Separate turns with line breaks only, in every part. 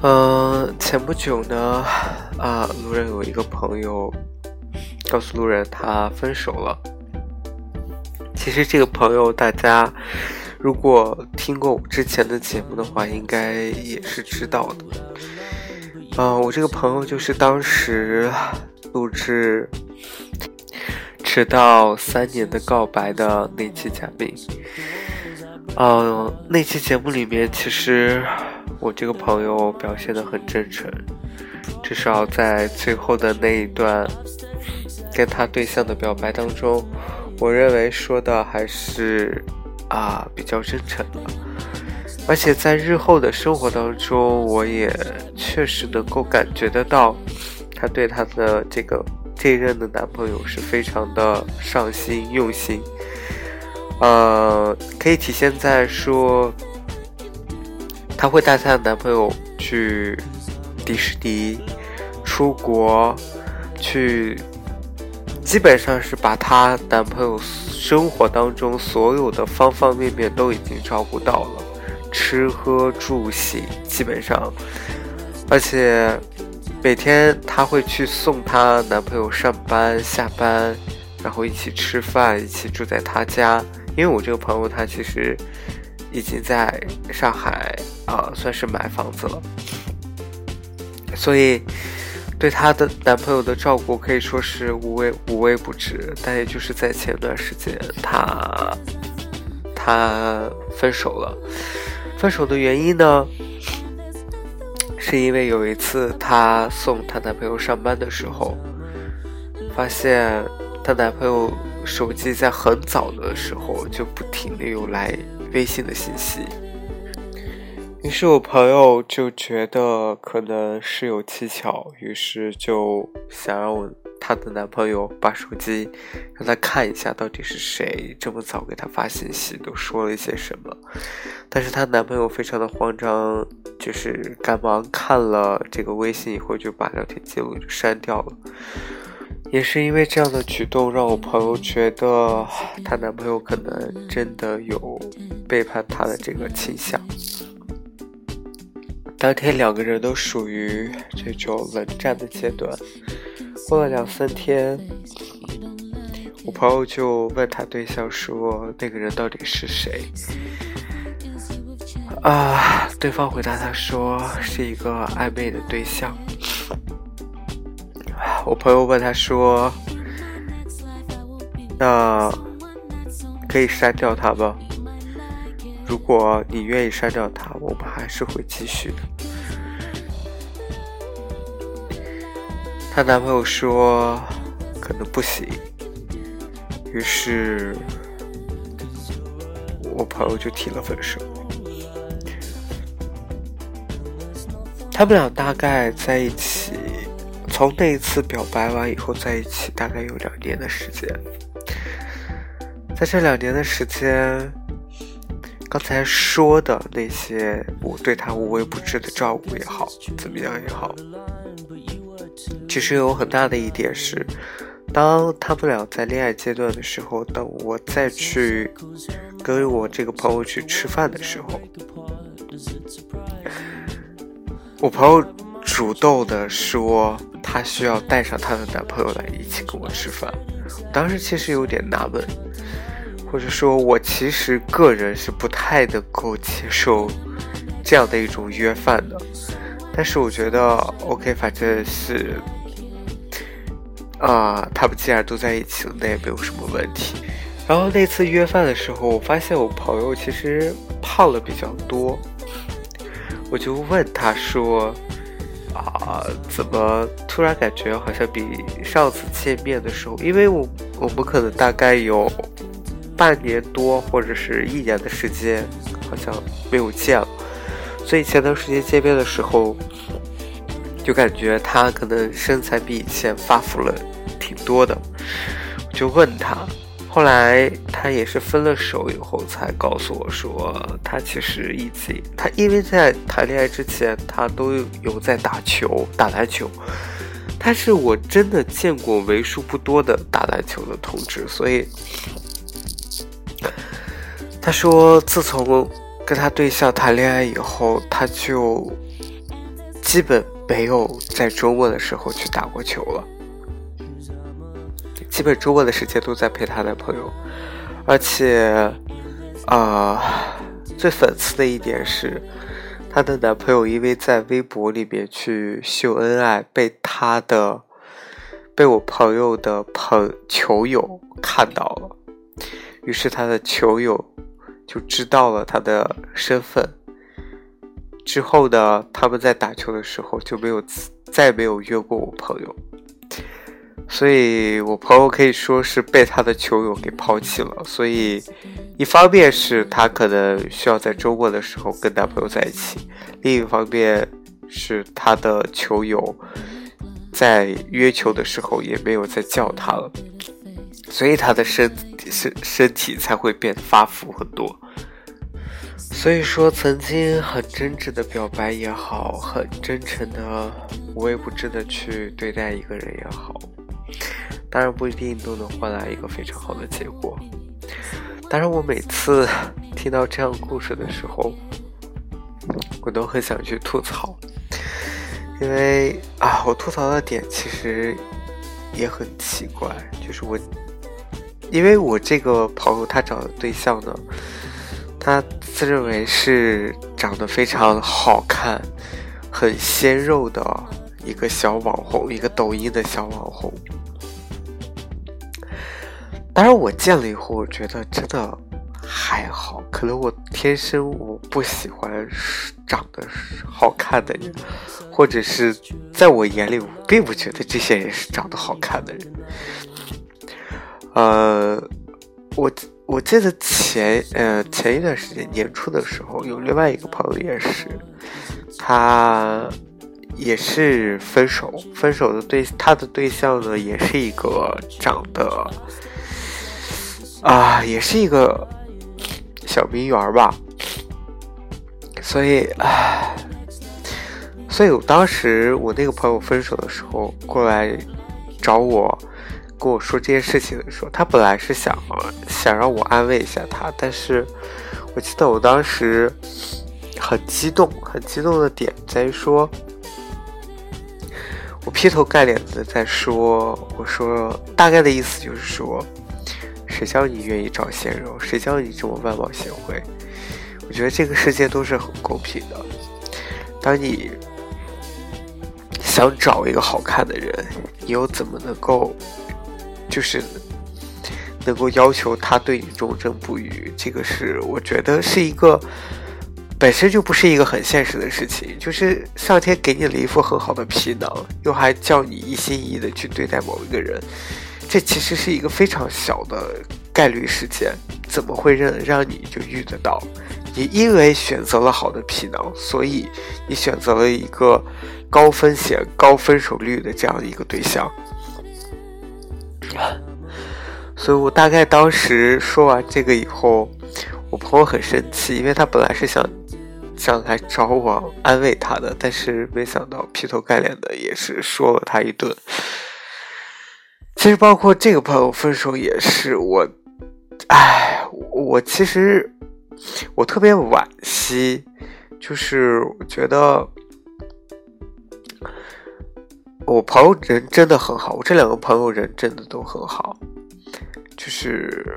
嗯，前不久呢，啊，路人有一个朋友告诉路人他分手了。其实这个朋友大家如果听过我之前的节目的话，应该也是知道的。嗯，我这个朋友就是当时录制迟到三年的告白的那期嘉宾。嗯，那期节目里面其实。我这个朋友表现的很真诚，至少在最后的那一段跟他对象的表白当中，我认为说的还是啊比较真诚的，而且在日后的生活当中，我也确实能够感觉得到，他对他的这个这一任的男朋友是非常的上心用心，呃，可以体现在说。她会带她的男朋友去迪士尼、出国，去，基本上是把她男朋友生活当中所有的方方面面都已经照顾到了，吃喝住行基本上，而且每天她会去送她男朋友上班下班，然后一起吃饭，一起住在她家。因为我这个朋友，她其实。已经在上海啊，算是买房子了，所以对她的男朋友的照顾可以说是无微无微不至。但也就是在前段时间，她她分手了。分手的原因呢，是因为有一次她送她男朋友上班的时候，发现她男朋友手机在很早的时候就不停的有来。微信的信息，于是我朋友就觉得可能是有蹊跷，于是就想让我她的男朋友把手机让她看一下，到底是谁这么早给她发信息，都说了一些什么。但是她男朋友非常的慌张，就是赶忙看了这个微信以后，就把聊天记录就删掉了。也是因为这样的举动，让我朋友觉得她男朋友可能真的有背叛她的这个倾向。当天两个人都属于这种冷战的阶段。过了两三天，我朋友就问他对象说：“那个人到底是谁？”啊，对方回答他说：“是一个暧昧的对象。”我朋友问他说：“那可以删掉他吗？如果你愿意删掉他，我们还是会继续的。”她男朋友说：“可能不行。”于是，我朋友就提了分手。他们俩大概在一起。从那一次表白完以后在一起，大概有两年的时间。在这两年的时间，刚才说的那些我对他无微不至的照顾也好，怎么样也好，其实有很大的一点是，当他们俩在恋爱阶段的时候，等我再去跟我这个朋友去吃饭的时候，我朋友主动的说。她需要带上她的男朋友来一起跟我吃饭，当时其实有点纳闷，或者说我其实个人是不太能够接受这样的一种约饭的，但是我觉得 OK，反正是啊，他们既然都在一起了，那也没有什么问题。然后那次约饭的时候，我发现我朋友其实胖了比较多，我就问他说。啊，怎么突然感觉好像比上次见面的时候，因为我我们可能大概有半年多或者是一年的时间，好像没有见了，所以前段时间见面的时候，就感觉他可能身材比以前发福了挺多的，我就问他。后来他也是分了手以后才告诉我说，他其实已经他因为在谈恋爱之前他都有在打球打篮球，他是我真的见过为数不多的打篮球的同志，所以他说自从跟他对象谈恋爱以后，他就基本没有在周末的时候去打过球了。基本周末的时间都在陪她男朋友，而且，啊，最讽刺的一点是，她的男朋友因为在微博里面去秀恩爱，被她的，被我朋友的朋球友看到了，于是她的球友就知道了他的身份，之后呢，他们在打球的时候就没有再没有约过我朋友。所以我朋友可以说是被他的球友给抛弃了。所以，一方面是他可能需要在周末的时候跟男朋友在一起，另一方面是他的球友在约球的时候也没有再叫他了，所以他的身身身体才会变发福很多。所以说，曾经很真挚的表白也好，很真诚的无微不至的去对待一个人也好。当然不一定都能换来一个非常好的结果。当然，我每次听到这样故事的时候，我都很想去吐槽，因为啊，我吐槽的点其实也很奇怪，就是我，因为我这个朋友他找的对象呢，他自认为是长得非常好看、很鲜肉的一个小网红，一个抖音的小网红。当然，我见了以后，我觉得真的还好。可能我天生我不喜欢长得好看的人，或者是在我眼里，我并不觉得这些人是长得好看的人。呃，我我记得前呃前一段时间年初的时候，有另外一个朋友也是，他也是分手，分手的对他的对象呢，也是一个长得。啊，也是一个小名媛吧，所以，唉，所以我当时我那个朋友分手的时候过来找我，跟我说这件事情的时候，他本来是想想让我安慰一下他，但是我记得我当时很激动，很激动的点在于说，我劈头盖脸的在说，我说大概的意思就是说。谁叫你愿意找鲜肉？谁叫你这么外貌协会？我觉得这个世界都是很公平的。当你想找一个好看的人，你又怎么能够，就是能够要求他对你忠贞不渝？这个是我觉得是一个本身就不是一个很现实的事情。就是上天给你了一副很好的皮囊，又还叫你一心一意的去对待某一个人。这其实是一个非常小的概率事件，怎么会让让你就遇得到？你因为选择了好的皮囊，所以你选择了一个高风险、高分手率的这样一个对象。所以我大概当时说完这个以后，我朋友很生气，因为他本来是想想来找我安慰他的，但是没想到劈头盖脸的也是说了他一顿。其实包括这个朋友分手也是我，哎，我其实我特别惋惜，就是我觉得我朋友人真的很好，我这两个朋友人真的都很好，就是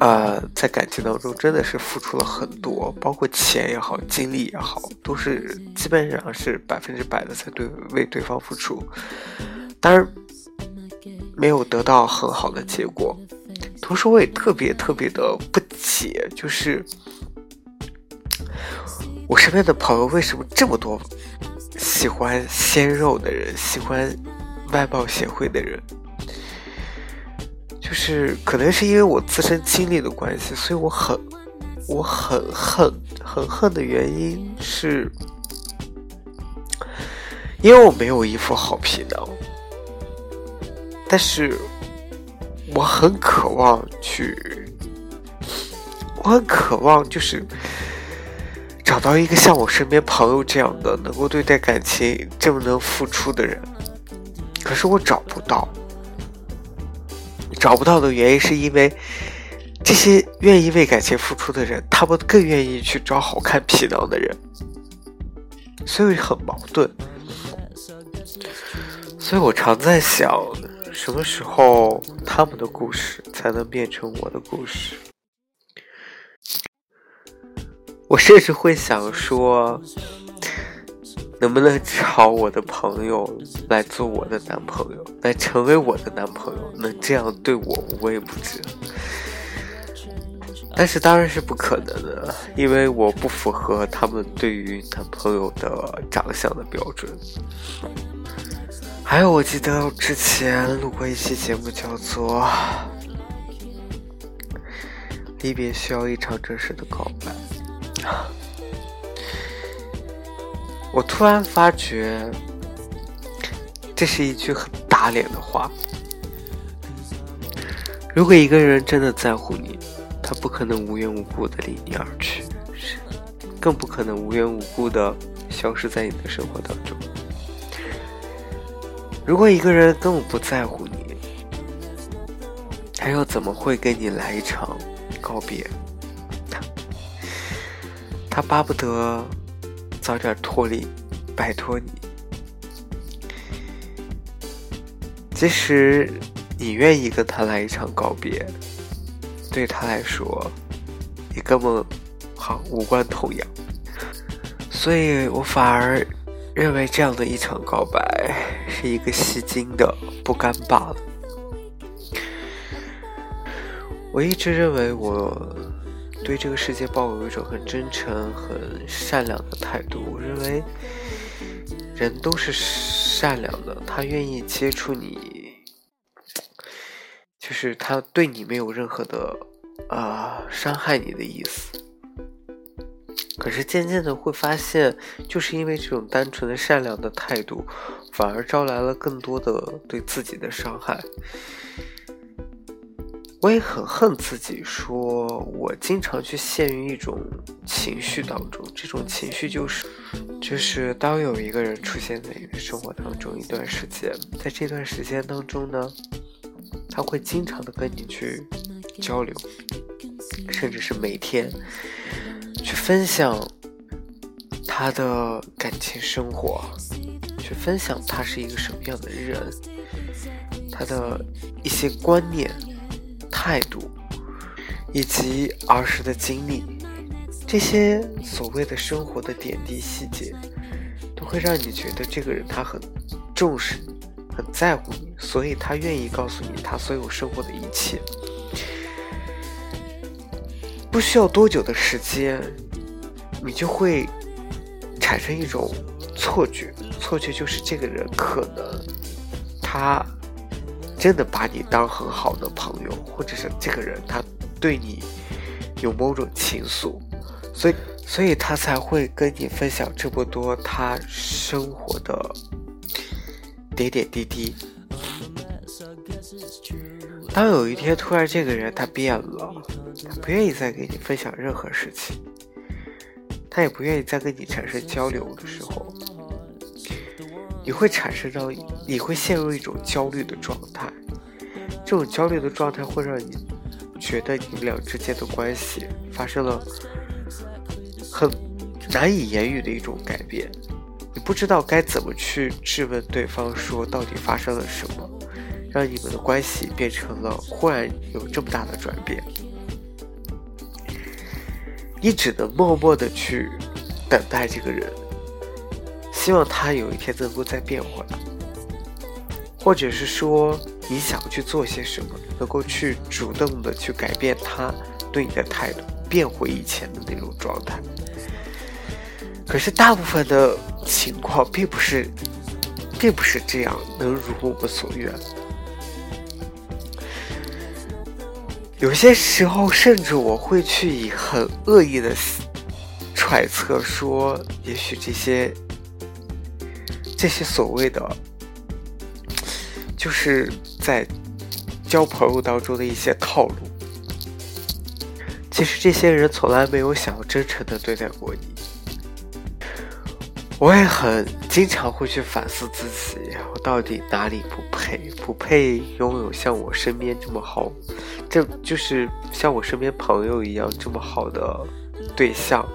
呃，在感情当中真的是付出了很多，包括钱也好，精力也好，都是基本上是百分之百的在对为对方付出，当然。没有得到很好的结果，同时我也特别特别的不解，就是我身边的朋友为什么这么多喜欢鲜肉的人，喜欢外貌协会的人，就是可能是因为我自身经历的关系，所以我很我很恨很恨的原因是，因为我没有一副好皮囊，但是我很渴望去，我很渴望就是找到一个像我身边朋友这样的，能够对待感情这么能付出的人，可是我找不到。找不到的原因是因为。这些愿意为感情付出的人，他们更愿意去找好看皮囊的人，所以很矛盾。所以我常在想，什么时候他们的故事才能变成我的故事？我甚至会想说，能不能找我的朋友来做我的男朋友，来成为我的男朋友，能这样对我无微不至？但是当然是不可能的，因为我不符合他们对于男朋友的长相的标准。还有，我记得之前录过一期节目，叫做《离别需要一场真实的告白》。我突然发觉，这是一句很打脸的话。如果一个人真的在乎你，他不可能无缘无故的离你而去，更不可能无缘无故的消失在你的生活当中。如果一个人根本不在乎你，他又怎么会跟你来一场告别？他巴不得早点脱离，摆脱你。即使你愿意跟他来一场告别。对他来说，也根本好无关痛痒，所以我反而认为这样的一场告白是一个吸睛的不甘罢了。我一直认为我对这个世界抱有一种很真诚、很善良的态度。我认为人都是善良的，他愿意接触你。就是他对你没有任何的，啊，伤害你的意思。可是渐渐的会发现，就是因为这种单纯的善良的态度，反而招来了更多的对自己的伤害。我也很恨自己，说我经常去陷于一种情绪当中。这种情绪就是，就是当有一个人出现在你的生活当中一段时间，在这段时间当中呢。他会经常的跟你去交流，甚至是每天去分享他的感情生活，去分享他是一个什么样的人，他的一些观念、态度，以及儿时的经历，这些所谓的生活的点滴细节，都会让你觉得这个人他很重视你。很在乎你，所以他愿意告诉你他所有生活的一切。不需要多久的时间，你就会产生一种错觉，错觉就是这个人可能他真的把你当很好的朋友，或者是这个人他对你有某种情愫，所以所以他才会跟你分享这么多他生活的。点点滴滴。当有一天突然这个人他变了，他不愿意再跟你分享任何事情，他也不愿意再跟你产生交流的时候，你会产生到，你会陷入一种焦虑的状态。这种焦虑的状态会让你觉得你们俩之间的关系发生了很难以言喻的一种改变。你不知道该怎么去质问对方，说到底发生了什么，让你们的关系变成了忽然有这么大的转变？你只能默默的去等待这个人，希望他有一天能够再变回来，或者是说你想去做些什么，能够去主动的去改变他对你的态度，变回以前的那种状态。可是大部分的。情况并不是，并不是这样能如我们所愿。有些时候，甚至我会去以很恶意的揣测说，也许这些这些所谓的，就是在交朋友当中的一些套路。其实这些人从来没有想要真诚的对待过你。我也很经常会去反思自己，我到底哪里不配？不配拥有像我身边这么好，这就是像我身边朋友一样这么好的对象。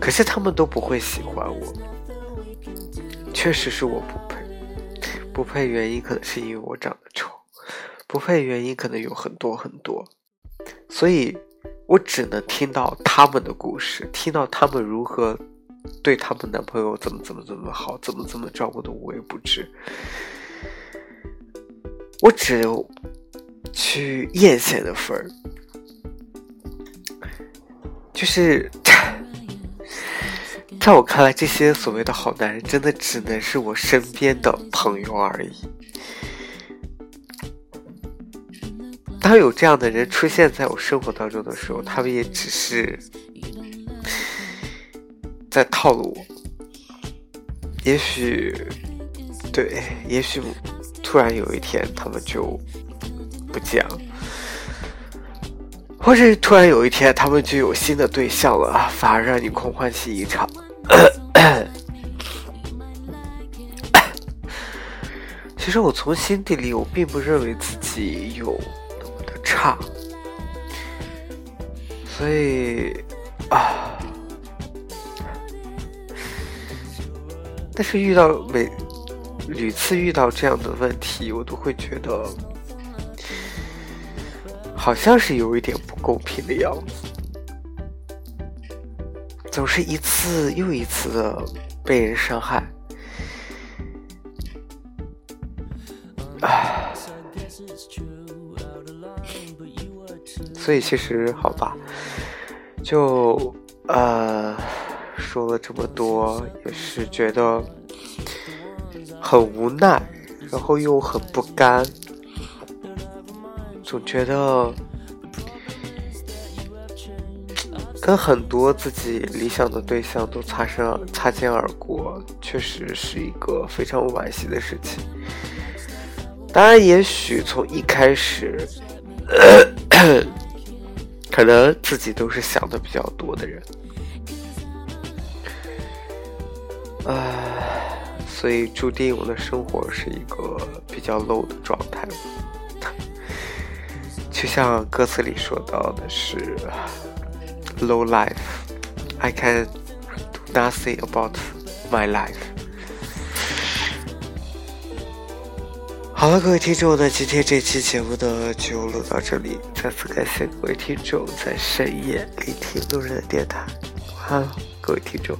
可是他们都不会喜欢我，确实是我不配。不配原因可能是因为我长得丑，不配原因可能有很多很多，所以我只能听到他们的故事，听到他们如何。对他们男朋友怎么怎么怎么好，怎么怎么照顾的无微不至。我只有去艳羡的份儿，就是在我看来，这些所谓的好男人，真的只能是我身边的朋友而已。当有这样的人出现在我生活当中的时候，他们也只是。在套路我，也许，对，也许突然有一天他们就不讲，或者突然有一天他们就有新的对象了，反而让你空欢喜一场。其实我从心底里，我并不认为自己有那么的差，所以啊。但是遇到每屡次遇到这样的问题，我都会觉得好像是有一点不公平的样子，总是一次又一次的被人伤害，唉，所以其实好吧，就呃。说了这么多，也是觉得很无奈，然后又很不甘，总觉得跟很多自己理想的对象都擦身而擦肩而过，确实是一个非常惋惜的事情。当然，也许从一开始，可能自己都是想的比较多的人。唉，所以注定我的生活是一个比较 low 的状态。就像歌词里说到的是 low life，I can do nothing about my life。好了，各位听众，那今天这期节目呢就录到这里。再次感谢各位听众在深夜聆听路人的电台。晚安，各位听众。